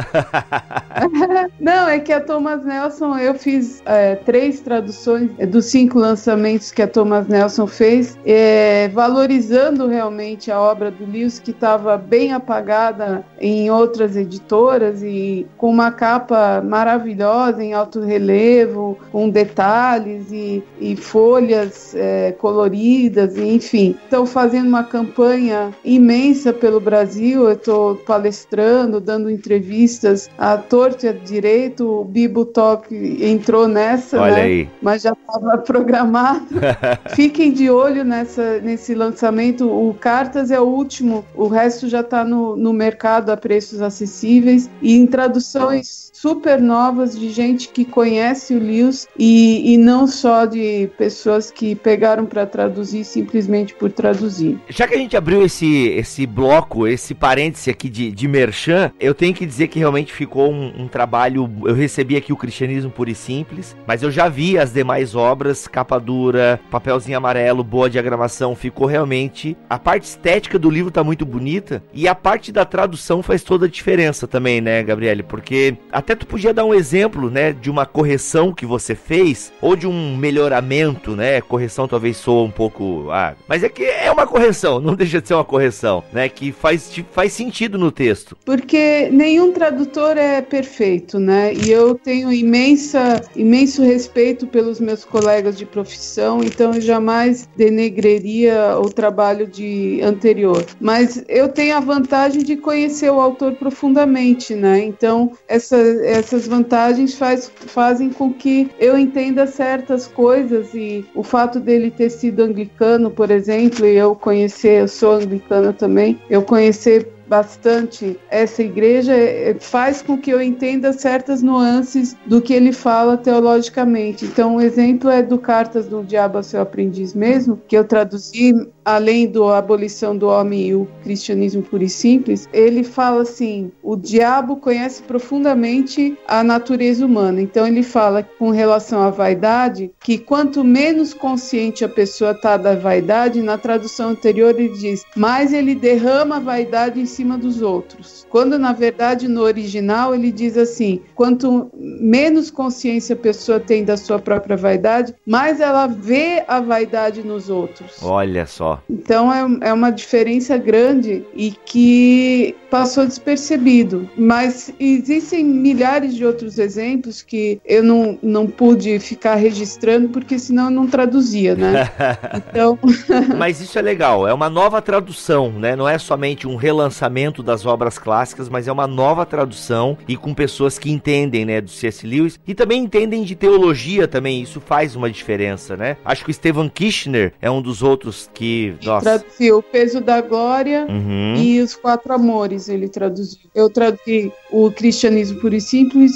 não, é que a Thomas Nelson, eu fiz é, três traduções dos cinco lançamentos que a Thomas Nelson fez, é, valorizando realmente a obra do Lewis, que estava bem apagada em outras editoras e com uma capa maravilhosa em alto relevo com detalhes e, e folhas é, coloridas, enfim. Estão fazendo uma campanha imensa pelo Brasil. Eu estou palestrando, dando entrevistas à torta e à direito. O Bibo Talk entrou nessa, Olha né? aí. mas já estava programado. Fiquem de olho nessa, nesse lançamento. O Cartas é o último, o resto já está no, no mercado a preços acessíveis e em traduções super novas de gente que conhece o Lewis e, e não só de pessoas que pegaram para traduzir simplesmente por traduzir. Já que a gente abriu esse, esse bloco, esse parêntese aqui de, de merchan, eu tenho que dizer que realmente ficou um, um trabalho. Eu recebi aqui o Cristianismo Puro e Simples, mas eu já vi as demais obras, capa dura, papelzinho amarelo, boa diagramação. Ficou realmente. A parte estética do livro tá muito bonita e a parte da tradução faz toda a diferença também, né, Gabriele? Porque até tu podia dar um exemplo, né, de uma correção que você fez ou de um melhoramento, né? Correção talvez soa um pouco. Ah, mas é que é uma correção, não deixa de ser uma correção, né? Que faz, faz sentido no texto. Porque nenhum tradutor é perfeito, né? E eu tenho imensa, imenso respeito pelos meus colegas de profissão, então eu jamais denegreria o trabalho de anterior. Mas eu tenho a vantagem de conhecer o autor profundamente, né? Então essa, essas vantagens faz, fazem com que eu entenda certas coisas e o fato dele ter sido anglicano, por exemplo, e eu conhecer, eu sou anglicana também, eu conhecer bastante essa igreja é, faz com que eu entenda certas nuances do que ele fala teologicamente. Então, um exemplo é do Cartas do Diabo a Seu Aprendiz mesmo, que eu traduzi além da abolição do homem e o cristianismo puro e simples, ele fala assim: o diabo conhece profundamente a natureza humana. Então ele fala com relação à vaidade que quanto menos consciente a pessoa está da vaidade, na tradução anterior ele diz, mais ele derrama a vaidade em cima dos outros. Quando na verdade no original ele diz assim: quanto menos consciência a pessoa tem da sua própria vaidade, mais ela vê a vaidade nos outros. Olha só. Então é, é uma diferença grande e que passou despercebido. Mas existem milhares de outros exemplos que eu não, não pude ficar registrando porque senão eu não traduzia, né? Então. Mas isso é legal, é uma nova tradução, né? Não é somente um relançamento das obras clássicas, mas é uma nova tradução e com pessoas que entendem, né, do C.S. Lewis e também entendem de teologia também. Isso faz uma diferença, né? Acho que o Stephen Kirchner é um dos outros que. Nossa. Traduziu O Peso da Glória Uhum. e Os Quatro Amores, ele traduziu. Eu traduzi o Cristianismo Puro e Simples,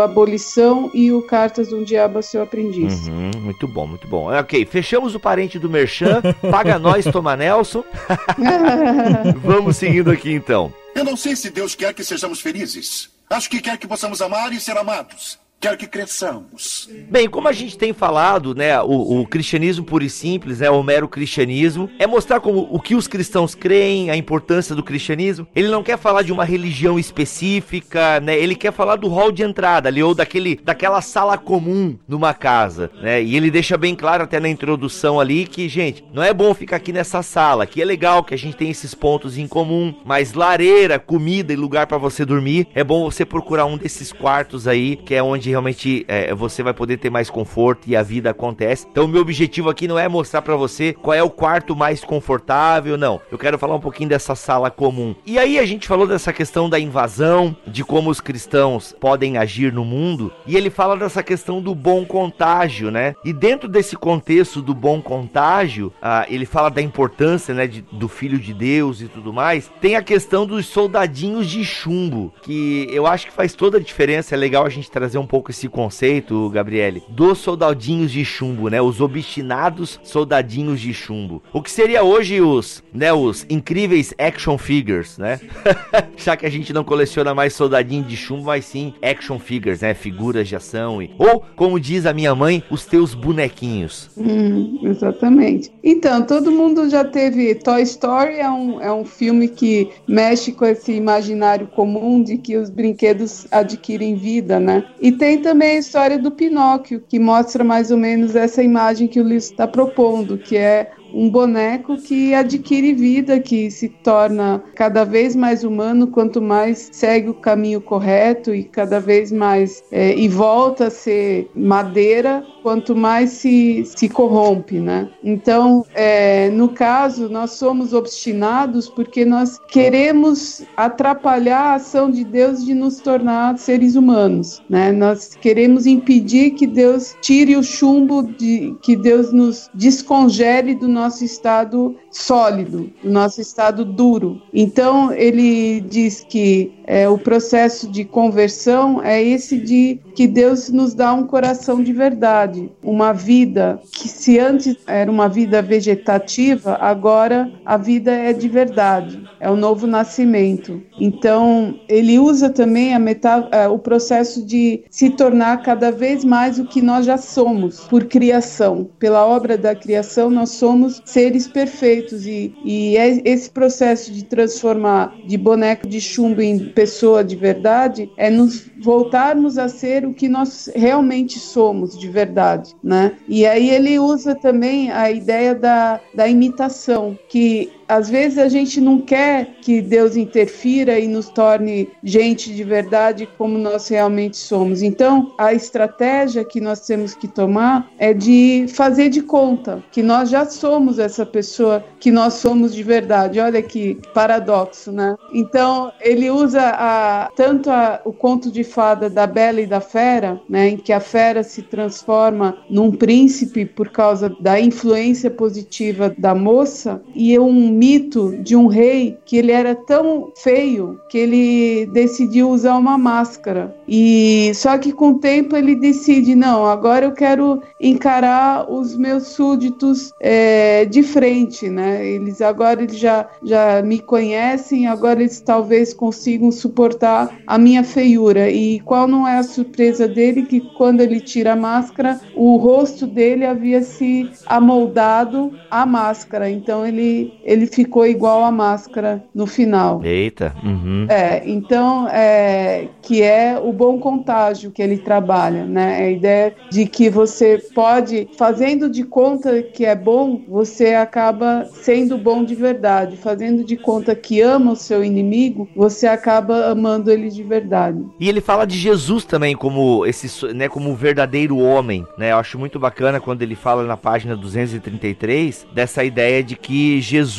a Abolição e o Cartas de um Diabo a Seu Aprendiz. Uhum, muito bom, muito bom. Ok, fechamos o parente do Merchan. Paga nós, Toma Nelson. Vamos seguindo aqui então. Eu não sei se Deus quer que sejamos felizes. Acho que quer que possamos amar e ser amados. Quer que cresçamos. Bem, como a gente tem falado, né, o, o cristianismo puro e simples, né, o mero cristianismo, é mostrar como o que os cristãos creem, a importância do cristianismo. Ele não quer falar de uma religião específica, né, ele quer falar do hall de entrada ali, ou daquele, daquela sala comum numa casa, né, e ele deixa bem claro até na introdução ali que, gente, não é bom ficar aqui nessa sala, que é legal que a gente tem esses pontos em comum, mas lareira, comida e lugar para você dormir, é bom você procurar um desses quartos aí, que é onde realmente é, você vai poder ter mais conforto e a vida acontece. Então, o meu objetivo aqui não é mostrar para você qual é o quarto mais confortável, não. Eu quero falar um pouquinho dessa sala comum. E aí a gente falou dessa questão da invasão, de como os cristãos podem agir no mundo, e ele fala dessa questão do bom contágio, né? E dentro desse contexto do bom contágio, ah, ele fala da importância, né, de, do filho de Deus e tudo mais. Tem a questão dos soldadinhos de chumbo, que eu acho que faz toda a diferença. É legal a gente trazer um pouco esse conceito, Gabriele, dos soldadinhos de chumbo, né? Os obstinados soldadinhos de chumbo. O que seria hoje os, né, os incríveis action figures, né? Já que a gente não coleciona mais soldadinho de chumbo, mas sim action figures, né? Figuras de ação e ou, como diz a minha mãe, os teus bonequinhos. Hum, exatamente. Então, todo mundo já teve. Toy Story é um, é um filme que mexe com esse imaginário comum de que os brinquedos adquirem vida, né? E tem também a história do Pinóquio, que mostra mais ou menos essa imagem que o Lewis está propondo, que é um boneco que adquire vida, que se torna cada vez mais humano quanto mais segue o caminho correto e cada vez mais é, e volta a ser madeira quanto mais se, se corrompe, né? Então, é, no caso, nós somos obstinados porque nós queremos atrapalhar a ação de Deus de nos tornar seres humanos, né? Nós queremos impedir que Deus tire o chumbo, de, que Deus nos descongele do nosso estado sólido, do nosso estado duro. Então, ele diz que é, o processo de conversão é esse de que Deus nos dá um coração de verdade, uma vida que se antes era uma vida vegetativa, agora a vida é de verdade, é o novo nascimento. Então ele usa também a metá é, o processo de se tornar cada vez mais o que nós já somos por criação, pela obra da criação nós somos seres perfeitos e, e é esse processo de transformar de boneco de chumbo em pessoa de verdade é nos voltarmos a ser o que nós realmente somos de verdade, né? E aí ele usa também a ideia da, da imitação, que às vezes a gente não quer que Deus interfira e nos torne gente de verdade como nós realmente somos. Então, a estratégia que nós temos que tomar é de fazer de conta que nós já somos essa pessoa que nós somos de verdade. Olha que paradoxo, né? Então, ele usa a, tanto a, o conto de fada da Bela e da Fera, né, em que a fera se transforma num príncipe por causa da influência positiva da moça, e um mito de um rei que ele era tão feio que ele decidiu usar uma máscara. E só que com o tempo ele decide, não, agora eu quero encarar os meus súditos é, de frente, né? Eles agora eles já, já me conhecem, agora eles talvez consigam suportar a minha feiura. E qual não é a surpresa dele que quando ele tira a máscara, o rosto dele havia se amoldado à máscara. Então ele ele ficou igual à máscara no final. Eita. Uhum. É, então é que é o bom contágio que ele trabalha, né? A ideia de que você pode fazendo de conta que é bom, você acaba sendo bom de verdade. Fazendo de conta que ama o seu inimigo, você acaba amando ele de verdade. E ele fala de Jesus também como esse, né, como o verdadeiro homem, né? Eu acho muito bacana quando ele fala na página 233 dessa ideia de que Jesus,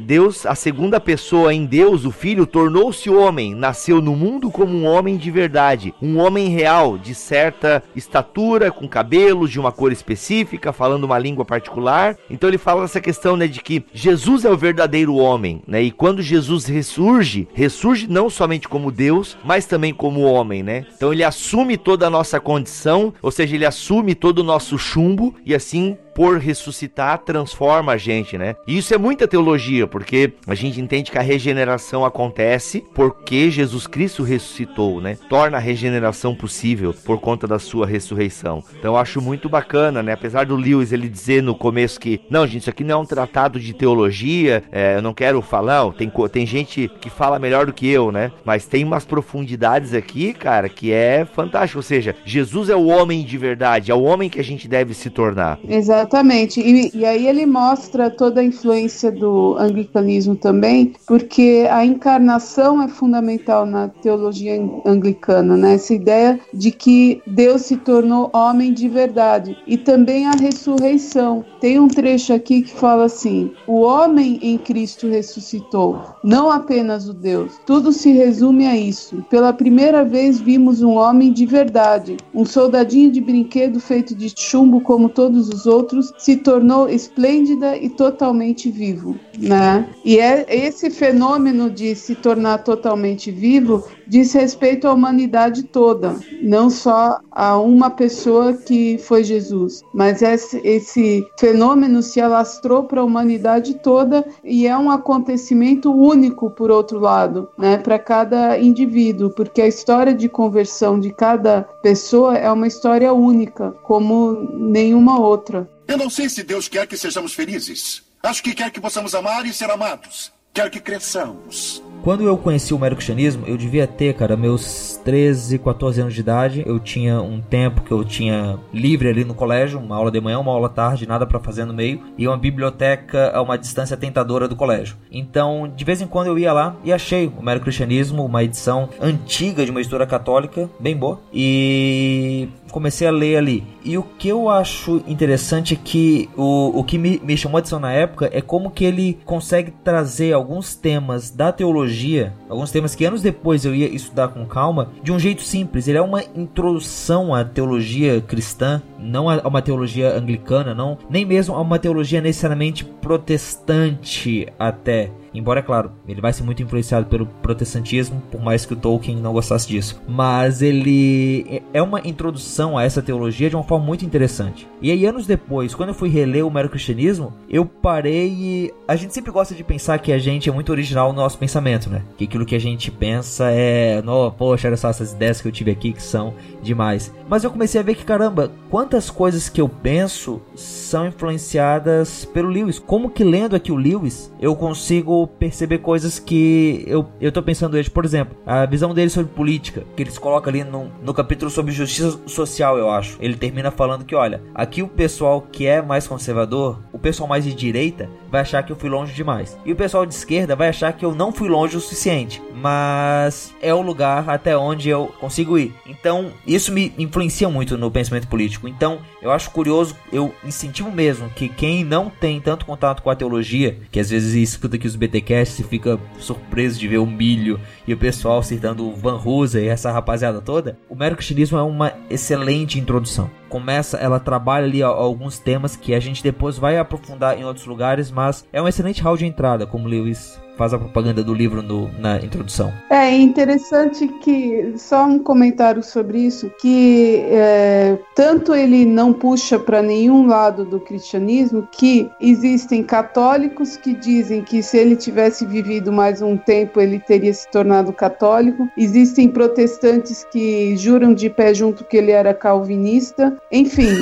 Deus, a segunda pessoa em Deus, o Filho, tornou-se homem, nasceu no mundo como um homem de verdade, um homem real, de certa estatura, com cabelos de uma cor específica, falando uma língua particular. Então ele fala essa questão, né, de que Jesus é o verdadeiro homem, né? E quando Jesus ressurge, ressurge não somente como Deus, mas também como homem, né? Então ele assume toda a nossa condição, ou seja, ele assume todo o nosso chumbo e assim por ressuscitar transforma a gente, né? E isso é muita teologia, porque a gente entende que a regeneração acontece porque Jesus Cristo ressuscitou, né? Torna a regeneração possível por conta da sua ressurreição. Então eu acho muito bacana, né? Apesar do Lewis ele dizer no começo que, não, gente, isso aqui não é um tratado de teologia, é, eu não quero falar, tem, tem gente que fala melhor do que eu, né? Mas tem umas profundidades aqui, cara, que é fantástico. Ou seja, Jesus é o homem de verdade, é o homem que a gente deve se tornar. Exato. Exatamente. E, e, aí ele mostra toda a influência do anglicanismo também, porque a encarnação é fundamental na teologia anglicana, né? Essa ideia de que Deus se tornou homem de verdade. E também a ressurreição. Tem um trecho aqui que fala assim: o homem em Cristo ressuscitou, não apenas o Deus. Tudo se resume a isso. Pela primeira vez vimos um homem de verdade, um soldadinho de brinquedo feito de chumbo como todos os outros outros, se tornou esplêndida e totalmente vivo, né? E é esse fenômeno de se tornar totalmente vivo diz respeito à humanidade toda, não só a uma pessoa que foi Jesus, mas esse, fenômeno se alastrou para a humanidade toda e é um acontecimento único, por outro lado, né, para cada indivíduo, porque a história de conversão de cada pessoa é uma história única, como nenhuma outra. Eu não sei se Deus quer que sejamos felizes. Acho que quer que possamos amar e ser amados. Quer que cresçamos. Quando eu conheci o mero-cristianismo, eu devia ter, cara, meus 13, 14 anos de idade. Eu tinha um tempo que eu tinha livre ali no colégio, uma aula de manhã, uma aula tarde, nada para fazer no meio, e uma biblioteca a uma distância tentadora do colégio. Então, de vez em quando eu ia lá e achei o mero-cristianismo, uma edição antiga de uma editora católica, bem boa, e comecei a ler ali. E o que eu acho interessante é que o, o que me, me chamou a atenção na época é como que ele consegue trazer alguns temas da teologia, alguns temas que anos depois eu ia estudar com calma, de um jeito simples. Ele é uma introdução à teologia cristã, não a uma teologia anglicana, não, nem mesmo a uma teologia necessariamente protestante até. Embora, é claro, ele vai ser muito influenciado pelo protestantismo, por mais que o Tolkien não gostasse disso. Mas ele é uma introdução a essa teologia de uma forma muito interessante. E aí, anos depois, quando eu fui reler o mero cristianismo, eu parei e. A gente sempre gosta de pensar que a gente é muito original no nosso pensamento, né? Que aquilo que a gente pensa é. Poxa, olha só essas ideias que eu tive aqui que são demais. Mas eu comecei a ver que, caramba, quantas coisas que eu penso são influenciadas pelo Lewis. Como que lendo aqui o Lewis, eu consigo perceber coisas que eu, eu tô pensando hoje. Por exemplo, a visão dele sobre política, que eles colocam ali no, no capítulo sobre justiça social, eu acho. Ele termina falando que, olha, aqui o pessoal que é mais conservador, o pessoal mais de direita, vai achar que eu fui longe demais. E o pessoal de esquerda vai achar que eu não fui longe o suficiente. Mas é o lugar até onde eu consigo ir. Então, isso me influencia muito no pensamento político. Então, eu acho curioso, eu incentivo mesmo que quem não tem tanto contato com a teologia, que às vezes escuta aqui os BTcast e fica surpreso de ver o milho e o pessoal citando Van Rusa e essa rapaziada toda, o mero cristianismo é uma excelente introdução. Começa, ela trabalha ali alguns temas que a gente depois vai aprofundar em outros lugares, mas é um excelente hall de entrada, como Lewis faz a propaganda do livro no, na introdução. É interessante que, só um comentário sobre isso, que é, tanto ele não puxa para nenhum lado do cristianismo, que existem católicos que dizem que se ele tivesse vivido mais um tempo ele teria se tornado católico, existem protestantes que juram de pé junto que ele era calvinista, enfim,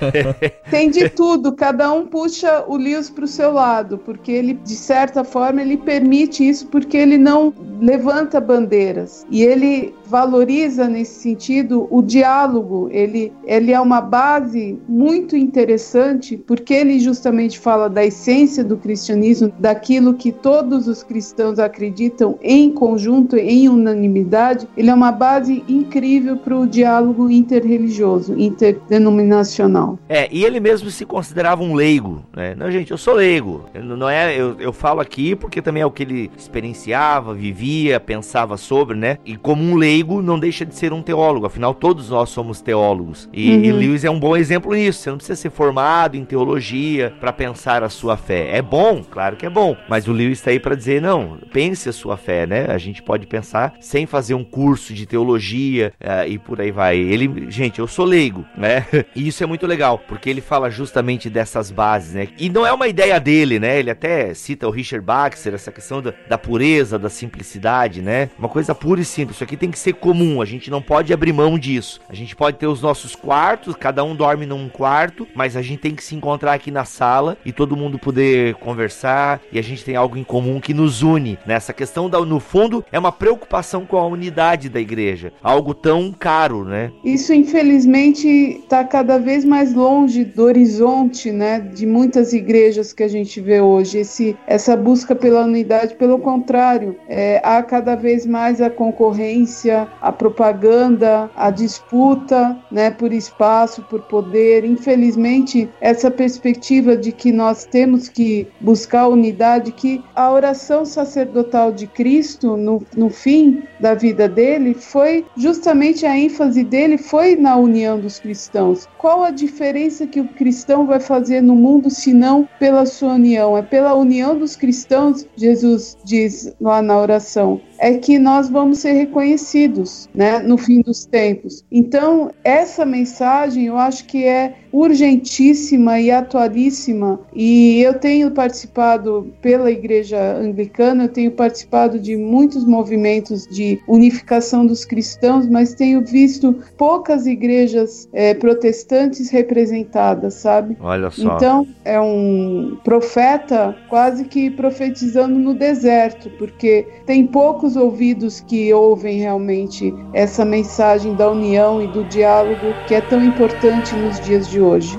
tem de tudo, cada um puxa o Lewis para o seu lado, porque ele, de certa forma, ele permite isso porque ele não levanta bandeiras e ele valoriza nesse sentido o diálogo. Ele, ele é uma base muito interessante porque ele justamente fala da essência do cristianismo, daquilo que todos os cristãos acreditam em conjunto, em unanimidade. Ele é uma base incrível para o diálogo interreligioso, interdenominacional. É, e ele mesmo se considerava um leigo, né? Não, gente, eu sou leigo. Eu, não é, eu, eu falo aqui porque também é o que ele experienciava, vivia, pensava sobre, né? E como um leigo, não deixa de ser um teólogo. Afinal, todos nós somos teólogos. E, uhum. e Lewis é um bom exemplo nisso. Você não precisa ser formado em teologia para pensar a sua fé. É bom, claro que é bom. Mas o Lewis está aí para dizer, não, pense a sua fé, né? A gente pode pensar sem fazer um curso de teologia uh, e por aí vai. Ele, gente, eu sou leigo, né? E isso é muito legal, porque ele fala justamente dessas bases, né? E não é uma ideia dele, né? Ele até cita o Richard Baxter, essa questão da, da, pureza, da simplicidade, né? Uma coisa pura e simples. Isso aqui tem que ser comum. A gente não pode abrir mão disso. A gente pode ter os nossos quartos, cada um dorme num quarto, mas a gente tem que se encontrar aqui na sala e todo mundo poder conversar e a gente tem algo em comum que nos une. Nessa questão da, no fundo, é uma preocupação com a unidade da igreja. Algo tão caro, né? Isso, infelizmente, está cada vez mais longe do horizonte, né? De muitas igrejas que a gente vê hoje. Esse, essa busca pela unidade pelo contrário, é, há cada vez mais a concorrência, a propaganda, a disputa né, por espaço, por poder. Infelizmente, essa perspectiva de que nós temos que buscar unidade, que a oração sacerdotal de Cristo, no, no fim da vida dele, foi justamente a ênfase dele foi na união dos cristãos. Qual a diferença que o cristão vai fazer no mundo se não pela sua união? É pela união dos cristãos, Jesus diz lá na oração, é que nós vamos ser reconhecidos, né, no fim dos tempos. Então, essa mensagem eu acho que é urgentíssima e atualíssima. E eu tenho participado pela Igreja Anglicana, eu tenho participado de muitos movimentos de unificação dos cristãos, mas tenho visto poucas igrejas é, protestantes representadas, sabe? Olha só. Então, é um profeta quase que profetizando no deserto, porque tem poucos os ouvidos que ouvem realmente essa mensagem da união e do diálogo que é tão importante nos dias de hoje.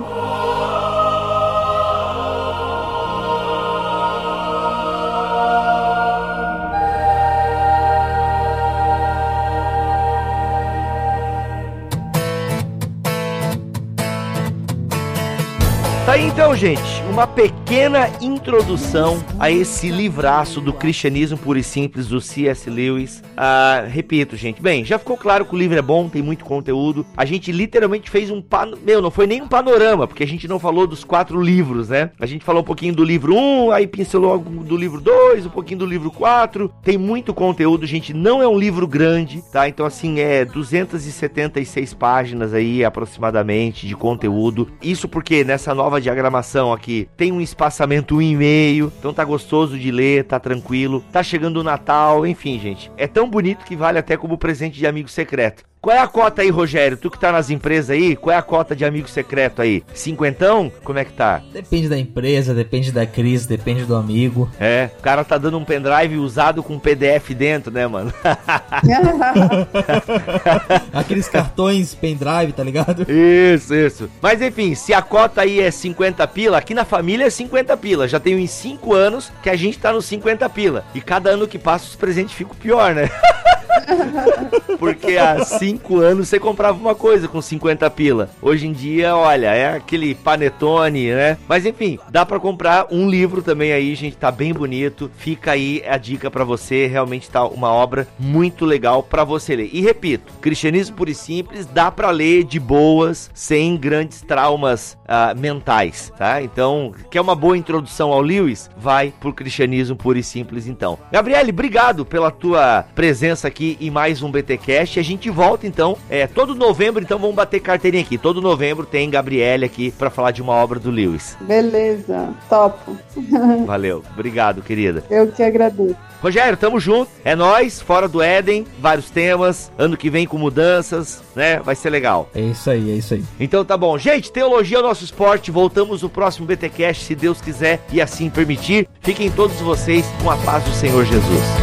Tá aí então, gente uma pequena introdução a esse livraço do cristianismo puro e simples do C.S. Lewis. Ah, repito, gente, bem, já ficou claro que o livro é bom, tem muito conteúdo. A gente literalmente fez um meu, não foi nem um panorama, porque a gente não falou dos quatro livros, né? A gente falou um pouquinho do livro 1, um, aí pincelou do livro 2, um pouquinho do livro 4. Tem muito conteúdo, gente, não é um livro grande, tá? Então assim, é 276 páginas aí aproximadamente de conteúdo. Isso porque nessa nova diagramação aqui tem um espaçamento 1,5, então tá gostoso de ler, tá tranquilo. Tá chegando o Natal, enfim, gente. É tão bonito que vale até como presente de amigo secreto. Qual é a cota aí, Rogério? Tu que tá nas empresas aí, qual é a cota de amigo secreto aí? Cinquentão? Como é que tá? Depende da empresa, depende da crise, depende do amigo. É, o cara tá dando um pendrive usado com PDF dentro, né, mano? Aqueles cartões pendrive, tá ligado? Isso, isso. Mas enfim, se a cota aí é 50 pila, aqui na família é 50 pila. Já tenho em 5 anos que a gente tá nos 50 pila. E cada ano que passa os presentes ficam pior, né? Porque assim 5 anos você comprava uma coisa com 50 pila. Hoje em dia, olha, é aquele panetone, né? Mas enfim, dá para comprar um livro também aí, gente, tá bem bonito. Fica aí a dica para você, realmente tá uma obra muito legal para você ler. E repito, Cristianismo Puro e Simples dá para ler de boas, sem grandes traumas uh, mentais, tá? Então, quer uma boa introdução ao Lewis? Vai pro Cristianismo Puro e Simples então. Gabriele, obrigado pela tua presença aqui em mais um BTcast. A gente volta volta então, é, todo novembro, então vamos bater carteirinha aqui. Todo novembro tem Gabriele aqui para falar de uma obra do Lewis. Beleza, topo. Valeu, obrigado, querida. Eu que agradeço. Rogério, tamo junto. É nós, fora do Éden, vários temas. Ano que vem com mudanças, né? Vai ser legal. É isso aí, é isso aí. Então tá bom. Gente, teologia é o nosso esporte. Voltamos no próximo BTcast, se Deus quiser e assim permitir. Fiquem todos vocês com a paz do Senhor Jesus.